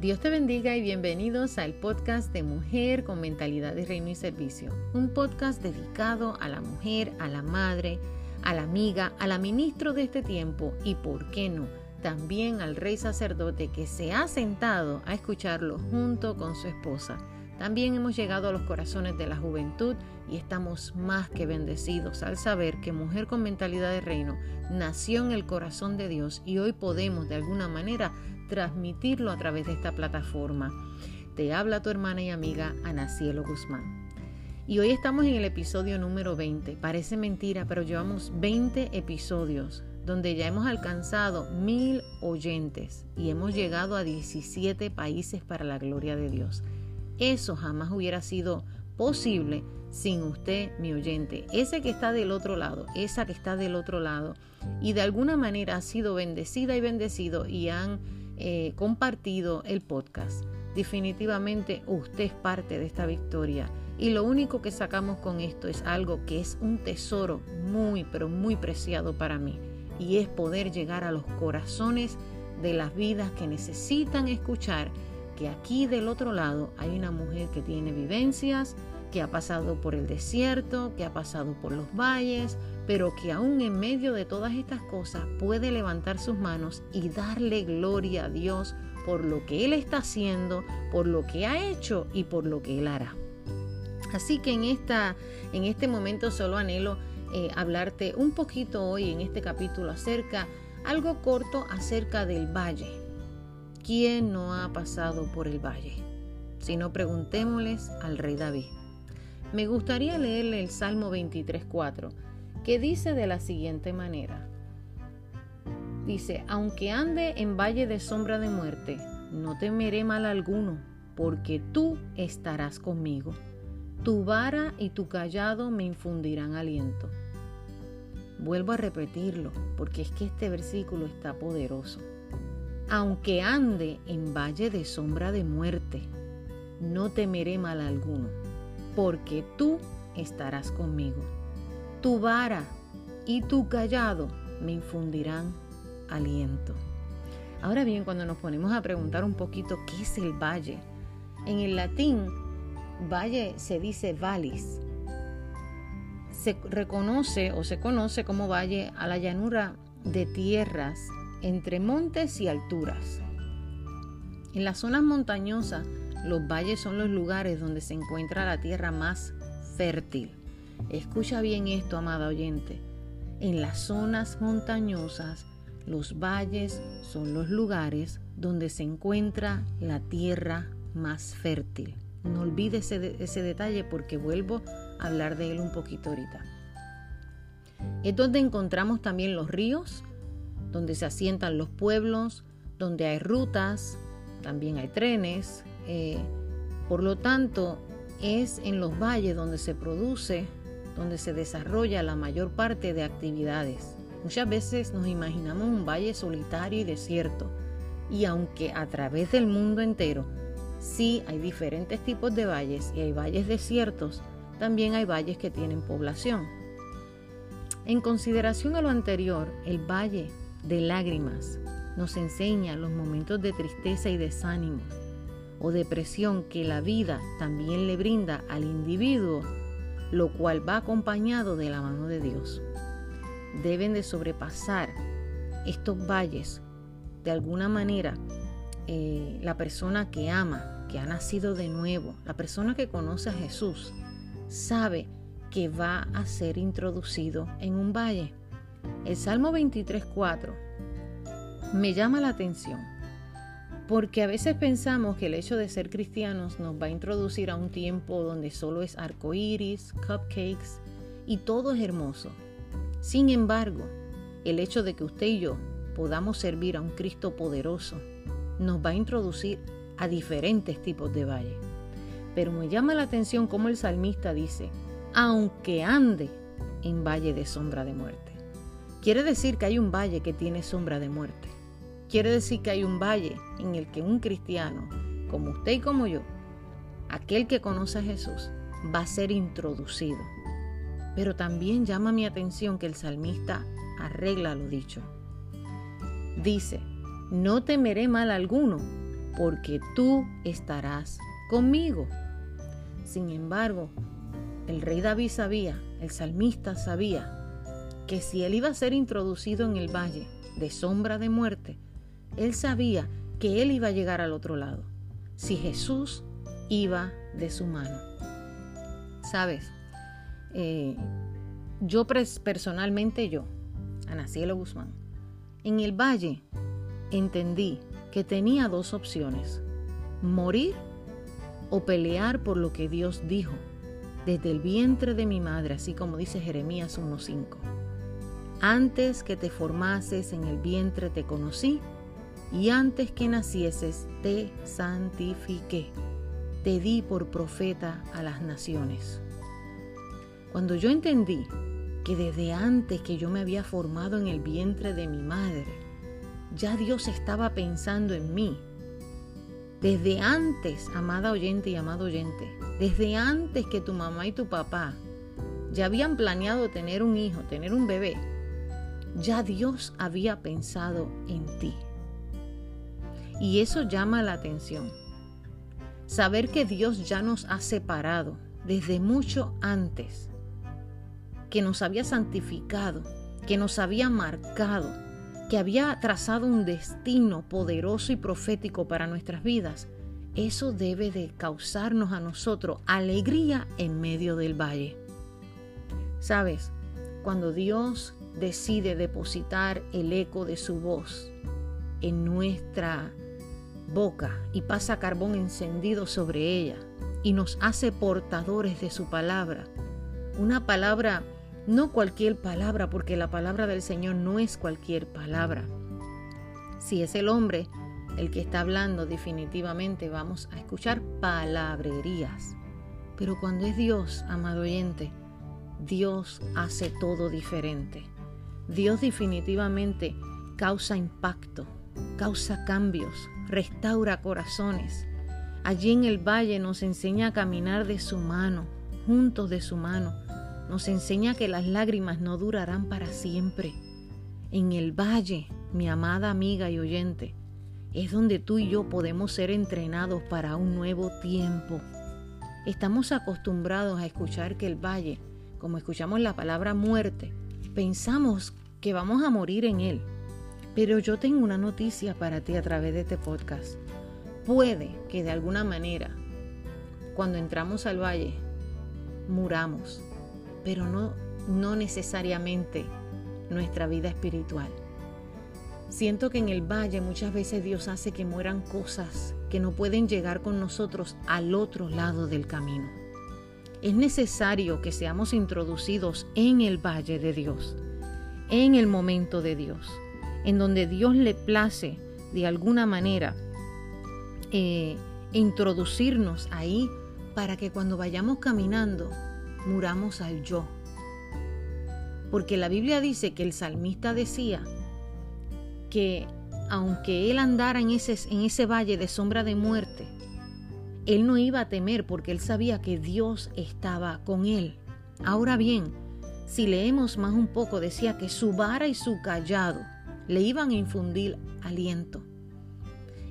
Dios te bendiga y bienvenidos al podcast de Mujer con Mentalidad de Reino y Servicio, un podcast dedicado a la mujer, a la madre, a la amiga, a la ministro de este tiempo y, por qué no, también al rey sacerdote que se ha sentado a escucharlo junto con su esposa. También hemos llegado a los corazones de la juventud y estamos más que bendecidos al saber que Mujer con Mentalidad de Reino nació en el corazón de Dios y hoy podemos de alguna manera transmitirlo a través de esta plataforma. Te habla tu hermana y amiga Ana Cielo Guzmán. Y hoy estamos en el episodio número 20. Parece mentira, pero llevamos 20 episodios donde ya hemos alcanzado mil oyentes y hemos llegado a 17 países para la gloria de Dios. Eso jamás hubiera sido posible sin usted, mi oyente, ese que está del otro lado, esa que está del otro lado y de alguna manera ha sido bendecida y bendecido y han eh, compartido el podcast. Definitivamente usted es parte de esta victoria y lo único que sacamos con esto es algo que es un tesoro muy, pero muy preciado para mí y es poder llegar a los corazones de las vidas que necesitan escuchar que aquí del otro lado hay una mujer que tiene vivencias, que ha pasado por el desierto, que ha pasado por los valles, pero que aún en medio de todas estas cosas puede levantar sus manos y darle gloria a Dios por lo que Él está haciendo, por lo que ha hecho y por lo que Él hará. Así que en, esta, en este momento solo anhelo eh, hablarte un poquito hoy en este capítulo acerca, algo corto acerca del valle. ¿Quién no ha pasado por el valle? Si no, preguntémosles al rey David. Me gustaría leerle el Salmo 23.4 que dice de la siguiente manera. Dice, aunque ande en valle de sombra de muerte, no temeré mal alguno, porque tú estarás conmigo. Tu vara y tu callado me infundirán aliento. Vuelvo a repetirlo, porque es que este versículo está poderoso. Aunque ande en valle de sombra de muerte, no temeré mal alguno, porque tú estarás conmigo tu vara y tu callado me infundirán aliento. Ahora bien, cuando nos ponemos a preguntar un poquito qué es el valle, en el latín valle se dice valis. Se reconoce o se conoce como valle a la llanura de tierras entre montes y alturas. En las zonas montañosas, los valles son los lugares donde se encuentra la tierra más fértil. Escucha bien esto, amada oyente. En las zonas montañosas, los valles son los lugares donde se encuentra la tierra más fértil. No olvides ese, ese, detalle porque vuelvo a hablar de él un poquito ahorita. Es donde encontramos también los ríos, donde se asientan los pueblos, donde hay rutas, también hay trenes. Eh, por lo tanto, es en los valles donde se produce donde se desarrolla la mayor parte de actividades. Muchas veces nos imaginamos un valle solitario y desierto, y aunque a través del mundo entero sí hay diferentes tipos de valles y hay valles desiertos, también hay valles que tienen población. En consideración a lo anterior, el valle de lágrimas nos enseña los momentos de tristeza y desánimo o depresión que la vida también le brinda al individuo lo cual va acompañado de la mano de Dios. Deben de sobrepasar estos valles de alguna manera. Eh, la persona que ama, que ha nacido de nuevo, la persona que conoce a Jesús, sabe que va a ser introducido en un valle. El Salmo 23.4 me llama la atención porque a veces pensamos que el hecho de ser cristianos nos va a introducir a un tiempo donde solo es arcoíris, cupcakes y todo es hermoso. Sin embargo, el hecho de que usted y yo podamos servir a un Cristo poderoso nos va a introducir a diferentes tipos de valle. Pero me llama la atención como el salmista dice, aunque ande en valle de sombra de muerte. Quiere decir que hay un valle que tiene sombra de muerte. Quiere decir que hay un valle en el que un cristiano, como usted y como yo, aquel que conoce a Jesús, va a ser introducido. Pero también llama mi atención que el salmista arregla lo dicho. Dice, no temeré mal alguno, porque tú estarás conmigo. Sin embargo, el rey David sabía, el salmista sabía, que si él iba a ser introducido en el valle de sombra de muerte, él sabía que él iba a llegar al otro lado, si Jesús iba de su mano. Sabes, eh, yo personalmente yo, Ana Cielo Guzmán, en el valle entendí que tenía dos opciones, morir o pelear por lo que Dios dijo desde el vientre de mi madre, así como dice Jeremías 1.5. Antes que te formases en el vientre te conocí, y antes que nacieses te santifiqué, te di por profeta a las naciones. Cuando yo entendí que desde antes que yo me había formado en el vientre de mi madre, ya Dios estaba pensando en mí. Desde antes, amada oyente y amado oyente, desde antes que tu mamá y tu papá ya habían planeado tener un hijo, tener un bebé, ya Dios había pensado en ti. Y eso llama la atención. Saber que Dios ya nos ha separado desde mucho antes que nos había santificado, que nos había marcado, que había trazado un destino poderoso y profético para nuestras vidas, eso debe de causarnos a nosotros alegría en medio del valle. Sabes, cuando Dios decide depositar el eco de su voz en nuestra boca y pasa carbón encendido sobre ella y nos hace portadores de su palabra, una palabra no cualquier palabra, porque la palabra del Señor no es cualquier palabra. Si es el hombre el que está hablando, definitivamente vamos a escuchar palabrerías. Pero cuando es Dios, amado oyente, Dios hace todo diferente. Dios definitivamente causa impacto, causa cambios, restaura corazones. Allí en el valle nos enseña a caminar de su mano, juntos de su mano nos enseña que las lágrimas no durarán para siempre. En el valle, mi amada amiga y oyente, es donde tú y yo podemos ser entrenados para un nuevo tiempo. Estamos acostumbrados a escuchar que el valle, como escuchamos la palabra muerte, pensamos que vamos a morir en él. Pero yo tengo una noticia para ti a través de este podcast. Puede que de alguna manera, cuando entramos al valle, muramos, pero no, no necesariamente nuestra vida espiritual. Siento que en el valle muchas veces Dios hace que mueran cosas que no pueden llegar con nosotros al otro lado del camino. Es necesario que seamos introducidos en el valle de Dios, en el momento de Dios, en donde Dios le place de alguna manera eh, introducirnos ahí para que cuando vayamos caminando muramos al yo. Porque la Biblia dice que el salmista decía que aunque él andara en ese, en ese valle de sombra de muerte, él no iba a temer porque él sabía que Dios estaba con él. Ahora bien, si leemos más un poco, decía que su vara y su callado le iban a infundir aliento.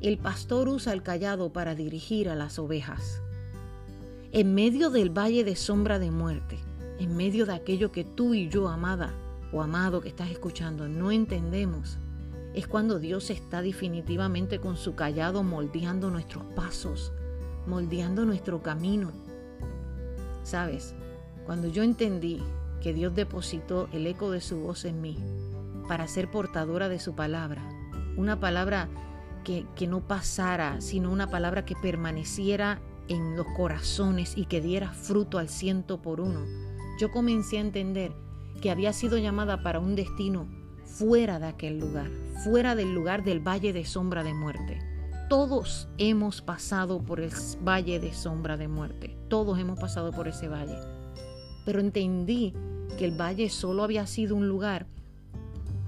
El pastor usa el callado para dirigir a las ovejas en medio del valle de sombra de muerte, en medio de aquello que tú y yo, amada o amado que estás escuchando, no entendemos, es cuando Dios está definitivamente con su callado moldeando nuestros pasos, moldeando nuestro camino. Sabes, cuando yo entendí que Dios depositó el eco de su voz en mí para ser portadora de su palabra, una palabra que, no pasara, sino una palabra que permaneciera en los corazones y que diera fruto al ciento por uno, yo comencé a entender que había sido llamada para un destino fuera de aquel lugar, fuera del lugar del valle de sombra de muerte. Todos hemos pasado por el valle de sombra de muerte, todos hemos pasado por ese valle. Pero entendí que el valle solo había sido un lugar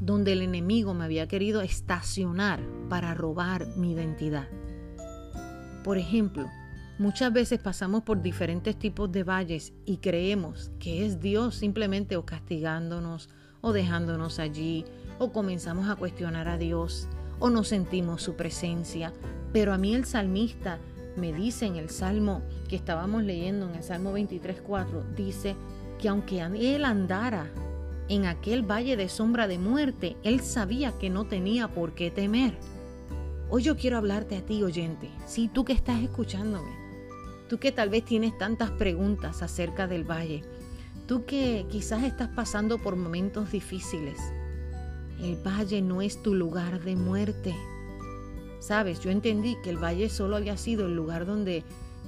donde el enemigo me había querido estacionar para robar mi identidad. Por ejemplo, Muchas veces pasamos por diferentes tipos de valles y creemos que es Dios simplemente o castigándonos o dejándonos allí o comenzamos a cuestionar a Dios o no sentimos su presencia. Pero a mí el salmista me dice en el Salmo que estábamos leyendo, en el Salmo 23.4, dice que aunque él andara en aquel valle de sombra de muerte, él sabía que no tenía por qué temer. Hoy yo quiero hablarte a ti, oyente, sí, tú que estás escuchándome, tú que tal vez tienes tantas preguntas acerca del valle, tú que quizás estás pasando por momentos difíciles. El valle no es tu lugar de muerte. Sabes, yo entendí que el valle solo había sido el lugar donde,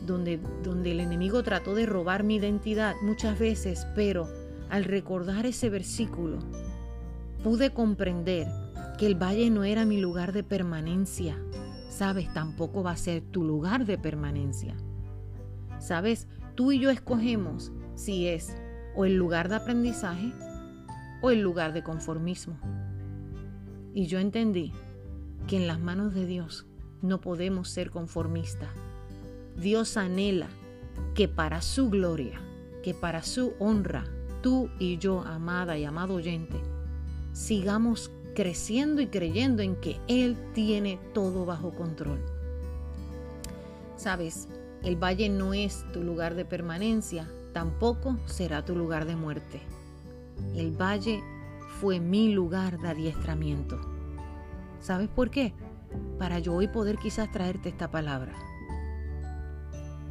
donde, donde el enemigo trató de robar mi identidad muchas veces, pero al recordar ese versículo, pude comprender que el valle no era mi lugar de permanencia. Sabes, tampoco va a ser tu lugar de permanencia. Sabes, tú y yo escogemos si es o el lugar de aprendizaje o el lugar de conformismo. Y yo entendí que en las manos de Dios no podemos ser conformistas. Dios anhela que para su gloria, que para su honra, tú y yo, amada y amado oyente, sigamos creciendo y creyendo en que Él tiene todo bajo control. Sabes, el valle no es tu lugar de permanencia, tampoco será tu lugar de muerte. El valle fue mi lugar de adiestramiento. ¿Sabes por qué? Para yo hoy poder quizás traerte esta palabra.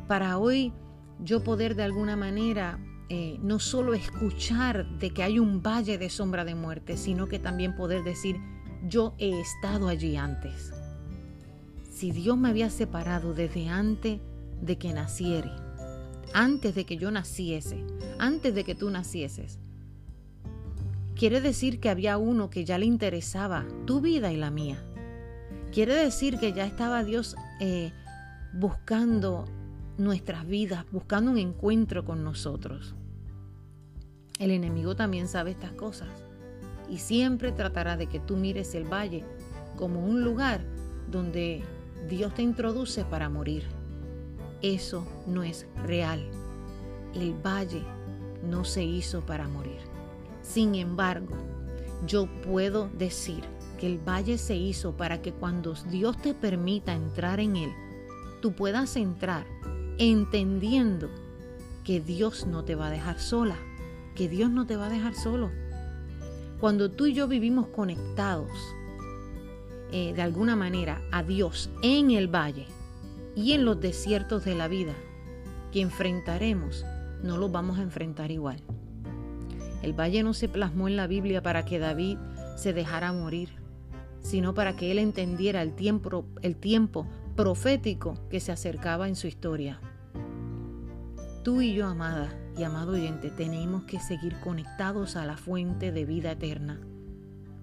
Para hoy yo poder de alguna manera eh, no solo escuchar de que hay un valle de sombra de muerte, sino que también poder decir, yo he estado allí antes. Si Dios me había separado desde antes de que naciere, antes de que yo naciese, antes de que tú nacieses, quiere decir que había uno que ya le interesaba tu vida y la mía. Quiere decir que ya estaba Dios eh, buscando nuestras vidas, buscando un encuentro con nosotros. El enemigo también sabe estas cosas y siempre tratará de que tú mires el valle como un lugar donde Dios te introduce para morir. Eso no es real. El valle no se hizo para morir. Sin embargo, yo puedo decir que el valle se hizo para que cuando Dios te permita entrar en él, tú puedas entrar entendiendo que Dios no te va a dejar sola, que Dios no te va a dejar solo. Cuando tú y yo vivimos conectados eh, de alguna manera a Dios en el valle y en los desiertos de la vida que enfrentaremos, no los vamos a enfrentar igual. El valle no se plasmó en la Biblia para que David se dejara morir, sino para que él entendiera el tiempo, el tiempo profético que se acercaba en su historia. Tú y yo, amada y amado oyente, tenemos que seguir conectados a la fuente de vida eterna,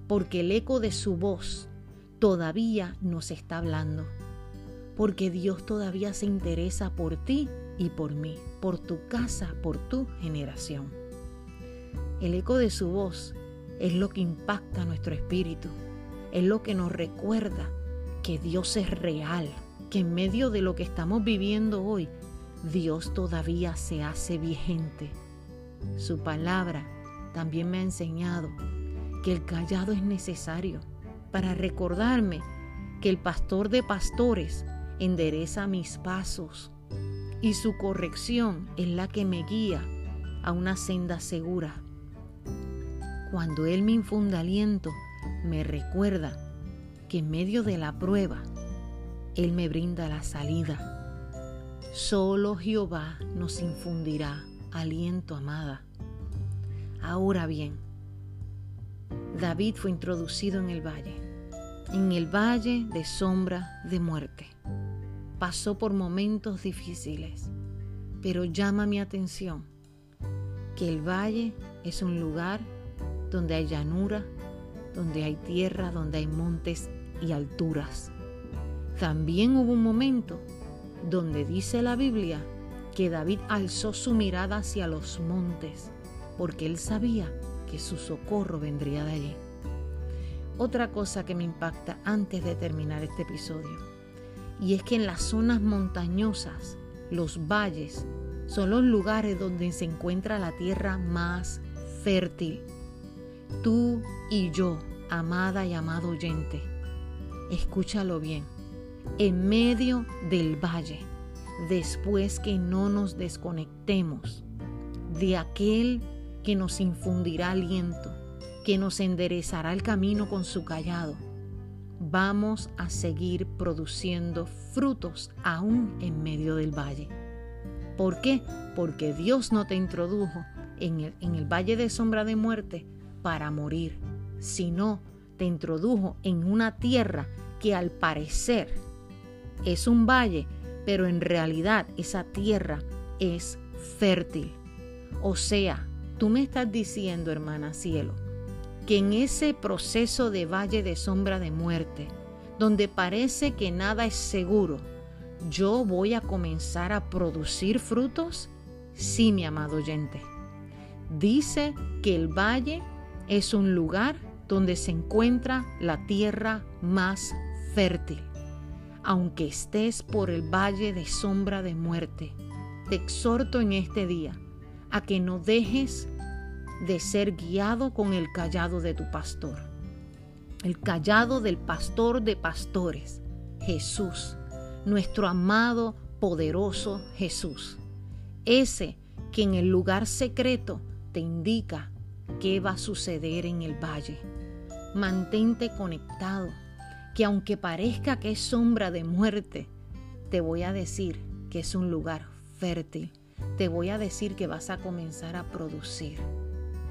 porque el eco de su voz todavía nos está hablando, porque Dios todavía se interesa por ti y por mí, por tu casa, por tu generación. El eco de su voz es lo que impacta nuestro espíritu, es lo que nos recuerda que Dios es real, que en medio de lo que estamos viviendo hoy, Dios todavía se hace vigente. Su palabra también me ha enseñado que el callado es necesario para recordarme que el pastor de pastores endereza mis pasos y su corrección es la que me guía a una senda segura. Cuando Él me infunda aliento, me recuerda que en medio de la prueba él me brinda la salida. Solo Jehová nos infundirá aliento, amada. Ahora bien, David fue introducido en el valle, en el valle de sombra de muerte. Pasó por momentos difíciles, pero llama mi atención que el valle es un lugar donde hay llanura, donde hay tierra, donde hay montes y alturas. También hubo un momento donde dice la Biblia que David alzó su mirada hacia los montes porque él sabía que su socorro vendría de allí. Otra cosa que me impacta antes de terminar este episodio, y es que en las zonas montañosas, los valles, son los lugares donde se encuentra la tierra más fértil. Tú y yo, amada y amado oyente, escúchalo bien en medio del valle, después que no nos desconectemos de aquel que nos infundirá aliento, que nos enderezará el camino con su callado, vamos a seguir produciendo frutos aún en medio del valle. ¿Por qué? Porque Dios no te introdujo en el, en el valle de sombra de muerte para morir, sino te introdujo en una tierra que al parecer es un valle, pero en realidad esa tierra es fértil. O sea, tú me estás diciendo, hermana cielo, que en ese proceso de valle de sombra de muerte, donde parece que nada es seguro, yo voy a comenzar a producir frutos? Sí, mi amado oyente. Dice que el valle es un lugar donde se encuentra la tierra más fértil. Aunque estés por el valle de sombra de muerte, te exhorto en este día a que no dejes de ser guiado con el callado de tu pastor. El callado del pastor de pastores, Jesús, nuestro amado, poderoso Jesús. Ese que en el lugar secreto te indica qué va a suceder en el valle. Mantente conectado, que aunque parezca que es sombra de muerte, te voy a decir que es un lugar fértil. Te voy a decir que vas a comenzar a producir.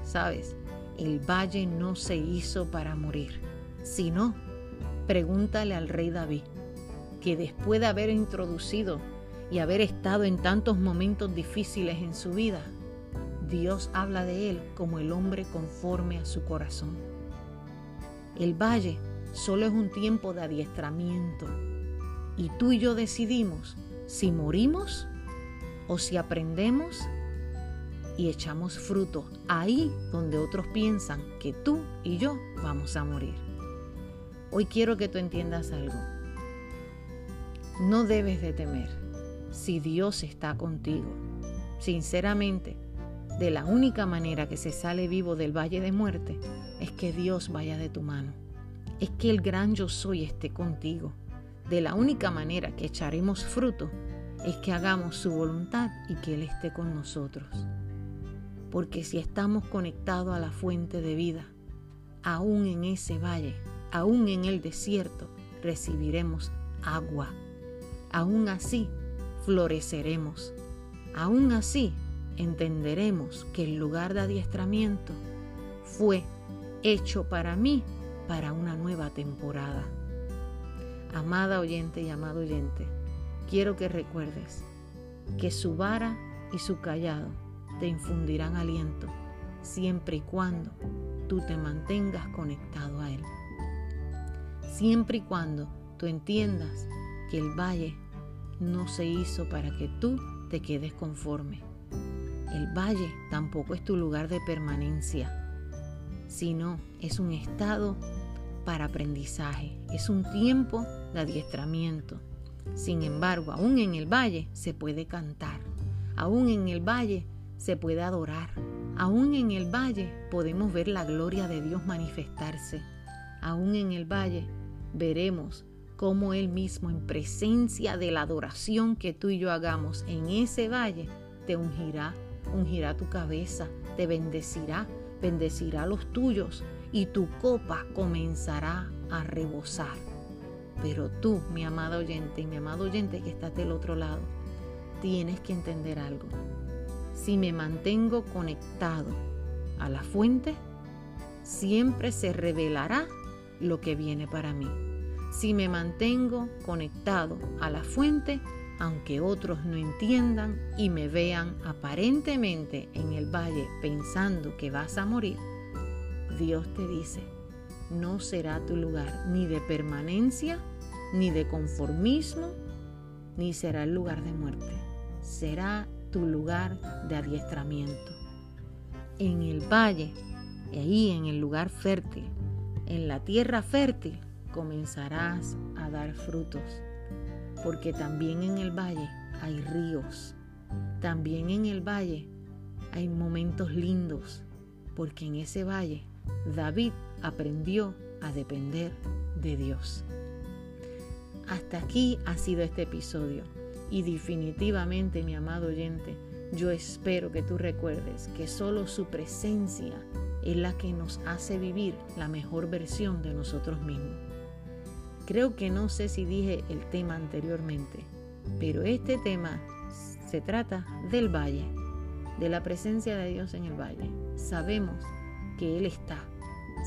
Sabes, el valle no se hizo para morir, sino, pregúntale al rey David, que después de haber introducido y haber estado en tantos momentos difíciles en su vida, Dios habla de él como el hombre conforme a su corazón. El valle solo es un tiempo de adiestramiento y tú y yo decidimos si morimos o si aprendemos y echamos fruto ahí donde otros piensan que tú y yo vamos a morir. Hoy quiero que tú entiendas algo. No debes de temer si Dios está contigo. Sinceramente, de la única manera que se sale vivo del valle de muerte es que Dios vaya de tu mano. Es que el gran yo soy esté contigo. De la única manera que echaremos fruto es que hagamos su voluntad y que Él esté con nosotros. Porque si estamos conectados a la fuente de vida, aún en ese valle, aún en el desierto, recibiremos agua. Aún así, floreceremos. Aún así, entenderemos que el lugar de adiestramiento fue hecho para mí para una nueva temporada. Amada oyente y amado oyente, quiero que recuerdes que su vara y su callado te infundirán aliento siempre y cuando tú te mantengas conectado a Él. Siempre y cuando tú entiendas que el valle no se hizo para que tú te quedes conforme el valle tampoco es tu lugar de permanencia, sino es un estado para aprendizaje, es un tiempo de adiestramiento. Sin embargo, aún en el valle se puede cantar, aún en el valle se puede adorar, aún en el valle podemos ver la gloria de Dios manifestarse, aún en el valle veremos cómo Él mismo en presencia de la adoración que tú y yo hagamos en ese valle te ungirá ungirá tu cabeza, te bendecirá, bendecirá los tuyos y tu copa comenzará a rebosar. Pero tú, mi amado oyente y mi amado oyente que estás del otro lado, tienes que entender algo. Si me mantengo conectado a la fuente, siempre se revelará lo que viene para mí. Si me mantengo conectado a la fuente, aunque otros no entiendan y me vean aparentemente en el valle pensando que vas a morir, Dios te dice, no será tu lugar ni de permanencia, ni de conformismo, ni será el lugar de muerte. Será tu lugar de adiestramiento. En el valle, ahí en el lugar fértil, en la tierra fértil, comenzarás a dar frutos porque también en el valle hay ríos, también en el valle hay momentos lindos, porque en ese valle David aprendió a depender de Dios. hasta aquí ha sido este episodio. Y definitivamente, mi amado oyente, yo espero que tú recuerdes que solo su presencia es la que nos hace vivir la mejor versión de nosotros mismos. Creo que no sé si dije el tema anteriormente, pero este tema se trata del valle, de la presencia de Dios en el valle. Sabemos que Él está,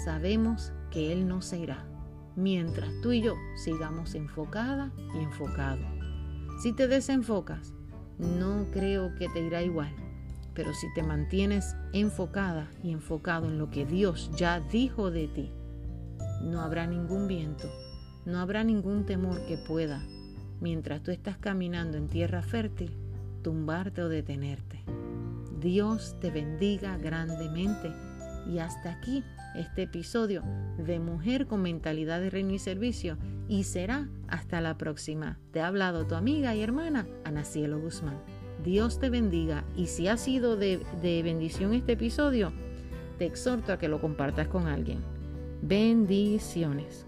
sabemos que Él no se irá, mientras tú y yo sigamos enfocada y enfocado. Si te desenfocas, no creo que te irá igual, pero si te mantienes enfocada y enfocado en lo que Dios ya dijo de ti, no habrá ningún viento, no habrá ningún temor que pueda, mientras tú estás caminando en tierra fértil, tumbarte o detenerte. Dios te bendiga grandemente y hasta aquí este episodio de Mujer con Mentalidad de Reino y Servicio y será hasta la próxima. Te ha hablado tu amiga y hermana Ana Cielo Guzmán. Dios te bendiga y si ha sido de, de bendición este episodio, te exhorto a que lo compartas con alguien. Bendiciones.